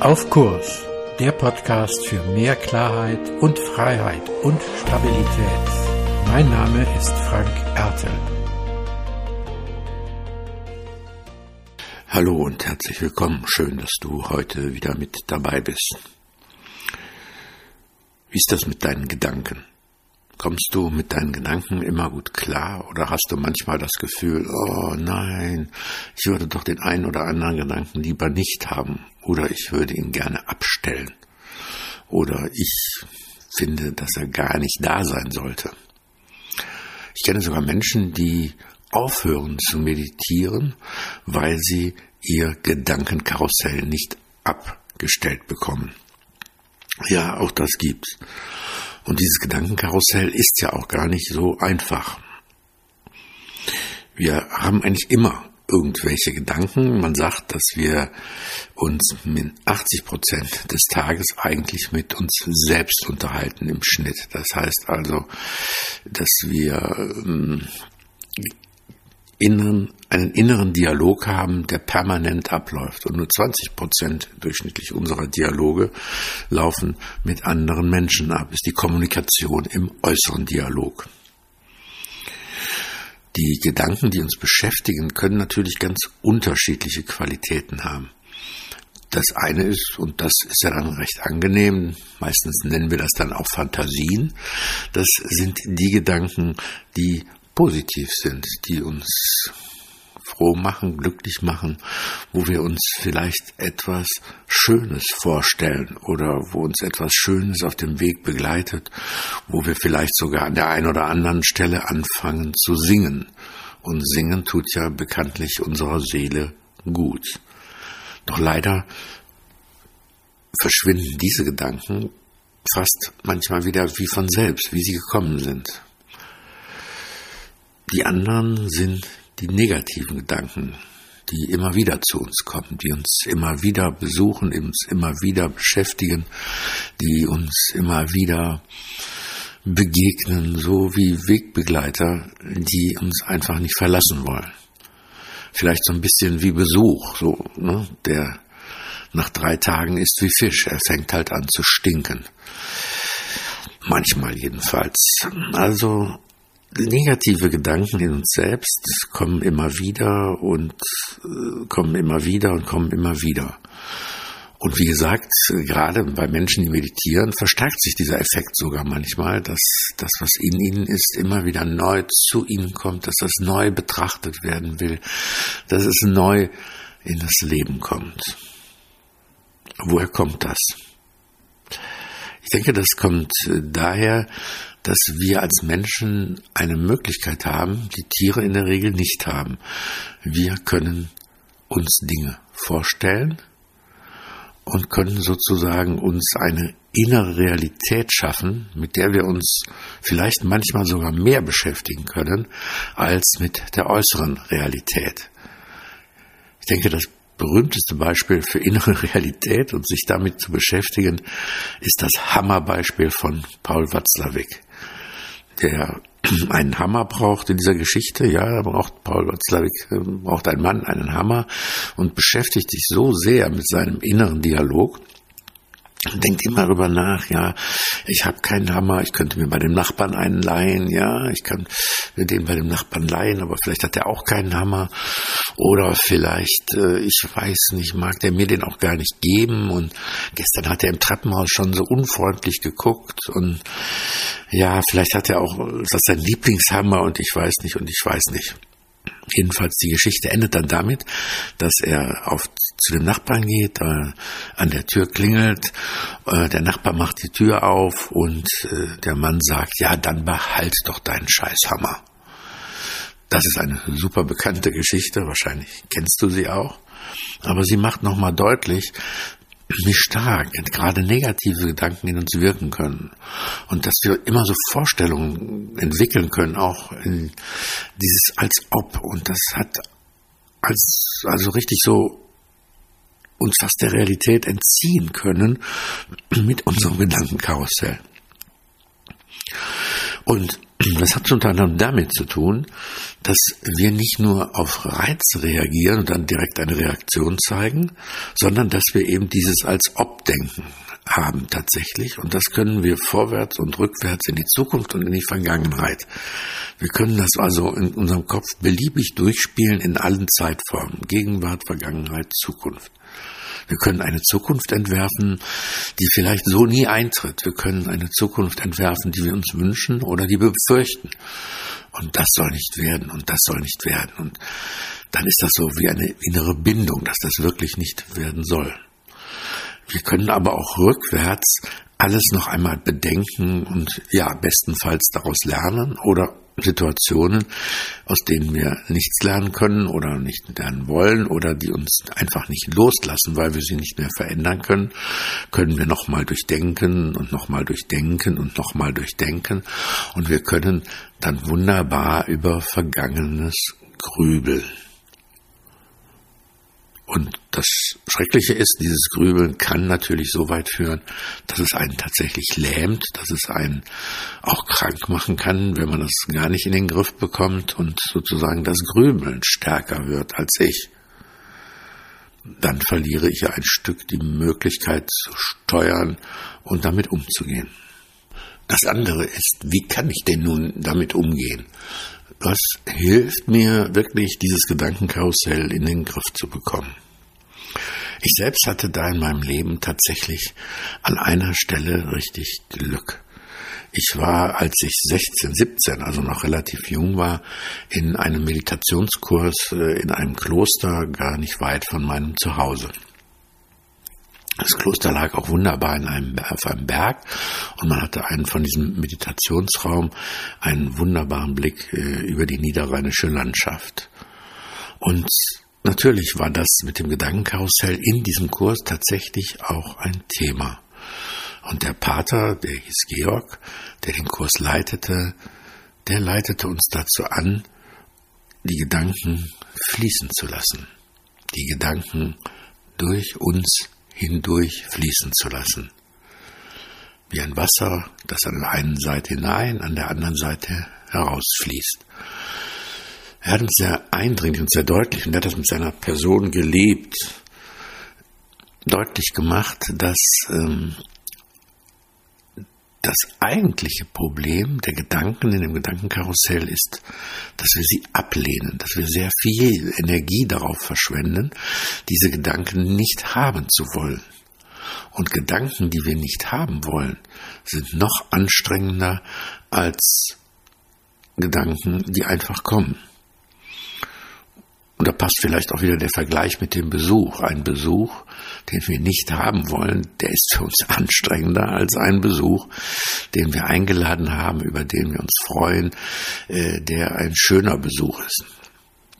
Auf Kurs, der Podcast für mehr Klarheit und Freiheit und Stabilität. Mein Name ist Frank Ertel. Hallo und herzlich willkommen. Schön, dass du heute wieder mit dabei bist. Wie ist das mit deinen Gedanken? Kommst du mit deinen Gedanken immer gut klar oder hast du manchmal das Gefühl, oh nein, ich würde doch den einen oder anderen Gedanken lieber nicht haben oder ich würde ihn gerne abstellen oder ich finde, dass er gar nicht da sein sollte. Ich kenne sogar Menschen, die aufhören zu meditieren, weil sie ihr Gedankenkarussell nicht abgestellt bekommen. Ja, auch das gibt's. Und dieses Gedankenkarussell ist ja auch gar nicht so einfach. Wir haben eigentlich immer irgendwelche Gedanken. Man sagt, dass wir uns mit 80 Prozent des Tages eigentlich mit uns selbst unterhalten im Schnitt. Das heißt also, dass wir ähm, inneren, einen inneren Dialog haben, der permanent abläuft. Und nur 20 Prozent durchschnittlich unserer Dialoge laufen mit anderen Menschen ab. Ist die Kommunikation im äußeren Dialog. Die Gedanken, die uns beschäftigen, können natürlich ganz unterschiedliche Qualitäten haben. Das eine ist, und das ist ja dann recht angenehm, meistens nennen wir das dann auch Fantasien, das sind die Gedanken, die positiv sind, die uns froh machen, glücklich machen, wo wir uns vielleicht etwas Schönes vorstellen oder wo uns etwas Schönes auf dem Weg begleitet, wo wir vielleicht sogar an der einen oder anderen Stelle anfangen zu singen. Und singen tut ja bekanntlich unserer Seele gut. Doch leider verschwinden diese Gedanken fast manchmal wieder wie von selbst, wie sie gekommen sind. Die anderen sind die negativen Gedanken, die immer wieder zu uns kommen, die uns immer wieder besuchen, uns immer wieder beschäftigen, die uns immer wieder begegnen, so wie Wegbegleiter, die uns einfach nicht verlassen wollen. Vielleicht so ein bisschen wie Besuch, so, ne, der nach drei Tagen ist wie Fisch, er fängt halt an zu stinken. Manchmal jedenfalls. Also negative Gedanken in uns selbst kommen immer wieder und äh, kommen immer wieder und kommen immer wieder. Und wie gesagt, gerade bei Menschen, die meditieren, verstärkt sich dieser Effekt sogar manchmal, dass das, was in ihnen ist, immer wieder neu zu ihnen kommt, dass das neu betrachtet werden will, dass es neu in das Leben kommt. Woher kommt das? Ich denke, das kommt äh, daher, dass wir als Menschen eine Möglichkeit haben, die Tiere in der Regel nicht haben. Wir können uns Dinge vorstellen und können sozusagen uns eine innere Realität schaffen, mit der wir uns vielleicht manchmal sogar mehr beschäftigen können als mit der äußeren Realität. Ich denke, das berühmteste Beispiel für innere Realität und sich damit zu beschäftigen, ist das Hammerbeispiel von Paul Watzlawick der einen Hammer braucht in dieser Geschichte. Ja, er braucht, Paul Watzlawick äh, braucht ein Mann einen Hammer und beschäftigt sich so sehr mit seinem inneren Dialog, denkt immer darüber nach, ja, ich habe keinen Hammer, ich könnte mir bei dem Nachbarn einen leihen, ja, ich kann mir den bei dem Nachbarn leihen, aber vielleicht hat er auch keinen Hammer. Oder vielleicht, äh, ich weiß nicht, mag der mir den auch gar nicht geben. Und gestern hat er im Treppenhaus schon so unfreundlich geguckt. Und ja, vielleicht hat er auch, das ist sein Lieblingshammer und ich weiß nicht und ich weiß nicht. Jedenfalls die Geschichte endet dann damit, dass er auf, zu dem Nachbarn geht, äh, an der Tür klingelt, äh, der Nachbar macht die Tür auf und äh, der Mann sagt, ja, dann behalt doch deinen Scheißhammer. Das ist eine super bekannte Geschichte, wahrscheinlich kennst du sie auch. Aber sie macht nochmal deutlich, wie stark gerade negative Gedanken in uns wirken können. Und dass wir immer so Vorstellungen entwickeln können, auch in dieses als ob. Und das hat als, also richtig so uns fast der Realität entziehen können mit unserem Gedankenkarussell. Und Das hat unter anderem damit zu tun, dass wir nicht nur auf Reize reagieren und dann direkt eine Reaktion zeigen, sondern dass wir eben dieses als Obdenken haben tatsächlich. Und das können wir vorwärts und rückwärts in die Zukunft und in die Vergangenheit. Wir können das also in unserem Kopf beliebig durchspielen in allen Zeitformen. Gegenwart, Vergangenheit, Zukunft. Wir können eine Zukunft entwerfen, die vielleicht so nie eintritt. Wir können eine Zukunft entwerfen, die wir uns wünschen oder die wir befürchten. Und das soll nicht werden und das soll nicht werden. Und dann ist das so wie eine innere Bindung, dass das wirklich nicht werden soll. Wir können aber auch rückwärts alles noch einmal bedenken und ja, bestenfalls daraus lernen oder Situationen, aus denen wir nichts lernen können oder nicht lernen wollen oder die uns einfach nicht loslassen, weil wir sie nicht mehr verändern können, können wir nochmal durchdenken und nochmal durchdenken und nochmal durchdenken und wir können dann wunderbar über Vergangenes grübeln. Und das Schreckliche ist, dieses Grübeln kann natürlich so weit führen, dass es einen tatsächlich lähmt, dass es einen auch krank machen kann, wenn man das gar nicht in den Griff bekommt und sozusagen das Grübeln stärker wird als ich. Dann verliere ich ja ein Stück die Möglichkeit zu steuern und damit umzugehen. Das andere ist, wie kann ich denn nun damit umgehen? Was hilft mir wirklich, dieses Gedankenkarussell in den Griff zu bekommen? Ich selbst hatte da in meinem Leben tatsächlich an einer Stelle richtig Glück. Ich war, als ich 16, 17, also noch relativ jung war, in einem Meditationskurs äh, in einem Kloster gar nicht weit von meinem Zuhause. Das Kloster lag auch wunderbar in einem, auf einem Berg und man hatte einen von diesem Meditationsraum einen wunderbaren Blick äh, über die niederrheinische Landschaft. Und natürlich war das mit dem Gedankenkarussell in diesem Kurs tatsächlich auch ein Thema. Und der Pater, der hieß Georg, der den Kurs leitete, der leitete uns dazu an, die Gedanken fließen zu lassen, die Gedanken durch uns hindurch fließen zu lassen. Wie ein Wasser, das an der einen Seite hinein, an der anderen Seite herausfließt. Er hat uns sehr eindringlich und sehr deutlich, und er hat das mit seiner Person gelebt, deutlich gemacht, dass ähm, das eigentliche Problem der Gedanken in dem Gedankenkarussell ist, dass wir sie ablehnen, dass wir sehr viel Energie darauf verschwenden, diese Gedanken nicht haben zu wollen. Und Gedanken, die wir nicht haben wollen, sind noch anstrengender als Gedanken, die einfach kommen. Und da passt vielleicht auch wieder der Vergleich mit dem Besuch. Ein Besuch, den wir nicht haben wollen, der ist für uns anstrengender als ein Besuch, den wir eingeladen haben, über den wir uns freuen, äh, der ein schöner Besuch ist.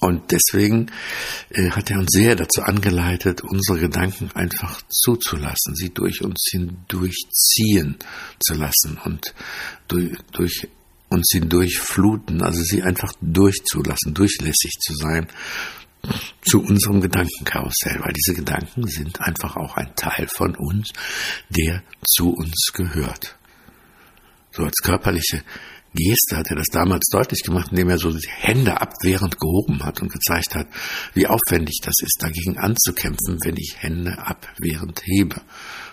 Und deswegen äh, hat er uns sehr dazu angeleitet, unsere Gedanken einfach zuzulassen, sie durch uns hindurchziehen zu lassen und durch, durch uns hindurchfluten, also sie einfach durchzulassen, durchlässig zu sein zu unserem Gedankenkarussell, weil diese Gedanken sind einfach auch ein Teil von uns, der zu uns gehört. So als körperliche Geste hat er das damals deutlich gemacht, indem er so die Hände abwehrend gehoben hat und gezeigt hat, wie aufwendig das ist, dagegen anzukämpfen, wenn ich Hände abwehrend hebe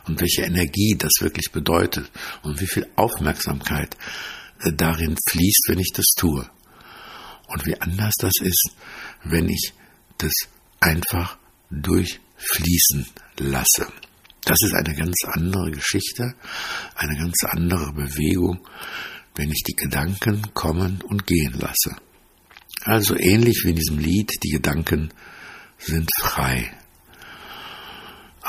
und welche Energie das wirklich bedeutet und wie viel Aufmerksamkeit darin fließt, wenn ich das tue. Und wie anders das ist, wenn ich das einfach durchfließen lasse. Das ist eine ganz andere Geschichte, eine ganz andere Bewegung, wenn ich die Gedanken kommen und gehen lasse. Also ähnlich wie in diesem Lied, die Gedanken sind frei.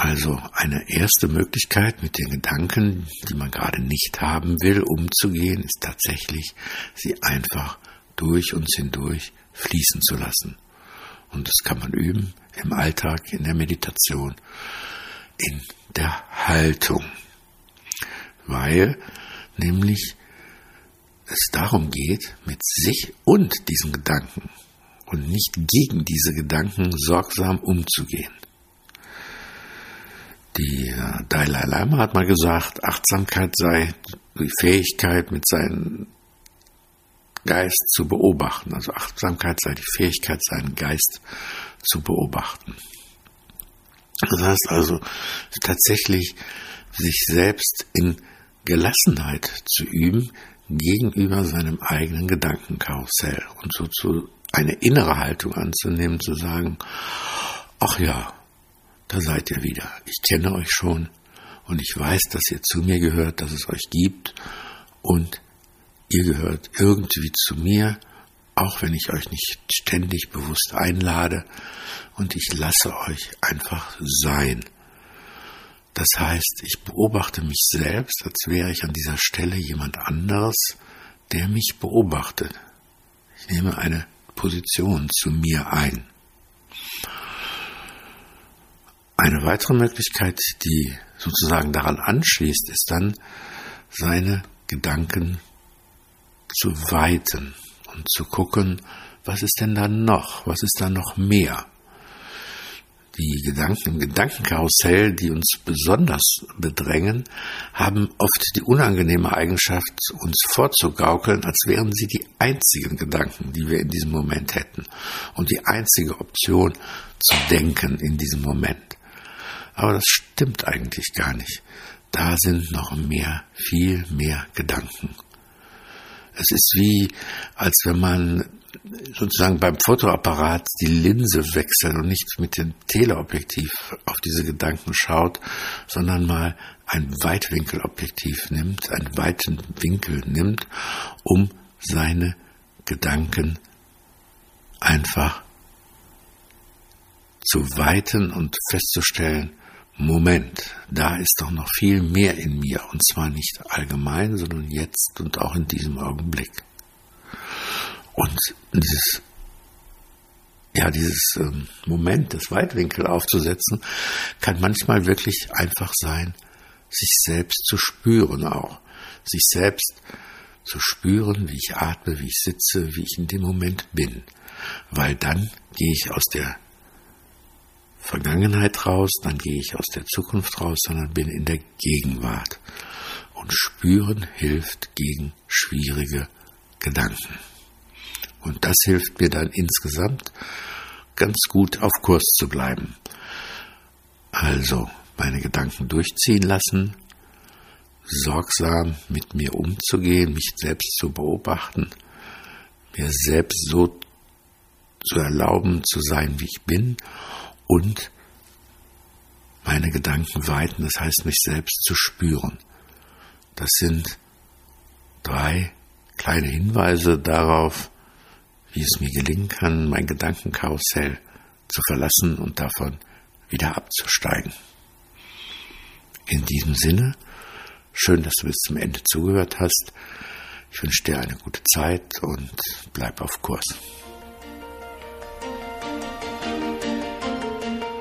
Also eine erste Möglichkeit, mit den Gedanken, die man gerade nicht haben will, umzugehen, ist tatsächlich, sie einfach durch uns hindurch fließen zu lassen. Und das kann man üben im Alltag, in der Meditation, in der Haltung. Weil nämlich es darum geht, mit sich und diesen Gedanken und nicht gegen diese Gedanken sorgsam umzugehen. Die äh, Dalai Lama hat mal gesagt, Achtsamkeit sei die Fähigkeit, mit seinen Geist zu beobachten. Also Achtsamkeit sei die Fähigkeit, seinen Geist zu beobachten. Das heißt also tatsächlich sich selbst in Gelassenheit zu üben gegenüber seinem eigenen Gedankenkarussell und so zu eine innere Haltung anzunehmen, zu sagen, ach ja, da seid ihr wieder. Ich kenne euch schon und ich weiß, dass ihr zu mir gehört, dass es euch gibt und ihr gehört irgendwie zu mir, auch wenn ich euch nicht ständig bewusst einlade und ich lasse euch einfach sein. Das heißt, ich beobachte mich selbst, als wäre ich an dieser Stelle jemand anderes, der mich beobachtet. Ich nehme eine Position zu mir ein. Eine weitere Möglichkeit, die sozusagen daran anschließt, ist dann, seine Gedanken zu weiten und zu gucken, was ist denn da noch, was ist da noch mehr die Gedanken im Gedankenkarussell, die uns besonders bedrängen, haben oft die unangenehme Eigenschaft, uns vorzugaukeln, als wären sie die einzigen Gedanken, die wir in diesem Moment hätten und die einzige Option zu denken in diesem Moment. Aber das stimmt eigentlich gar nicht. Da sind noch mehr, viel mehr Gedanken. Es ist wie, als wenn man sozusagen beim Fotoapparat die Linse wechselt und nicht mit dem Teleobjektiv auf diese Gedanken schaut, sondern mal ein Weitwinkelobjektiv nimmt, einen weiten Winkel nimmt, um seine Gedanken einfach zu weiten und festzustellen, Moment, da ist doch noch viel mehr in mir, und zwar nicht allgemein, sondern jetzt und auch in diesem Augenblick. Und dieses, ja, dieses ähm, Moment des Weitwinkel aufzusetzen, kann manchmal wirklich einfach sein, sich selbst zu spüren auch. Sich selbst zu spüren, wie ich atme, wie ich sitze, wie ich in dem Moment bin. Weil dann gehe ich aus der Vergangenheit raus, dann gehe ich aus der Zukunft raus, sondern bin in der Gegenwart. Und spüren hilft gegen schwierige Gedanken. Und das hilft mir dann insgesamt ganz gut auf Kurs zu bleiben. Also meine Gedanken durchziehen lassen, sorgsam mit mir umzugehen, mich selbst zu beobachten, mir selbst so zu erlauben zu sein, wie ich bin und meine Gedanken weiten, das heißt mich selbst zu spüren. Das sind drei kleine Hinweise darauf, wie es mir gelingen kann, mein Gedankenkarussell zu verlassen und davon wieder abzusteigen. In diesem Sinne, schön, dass du bis zum Ende zugehört hast. Ich wünsche dir eine gute Zeit und bleib auf Kurs.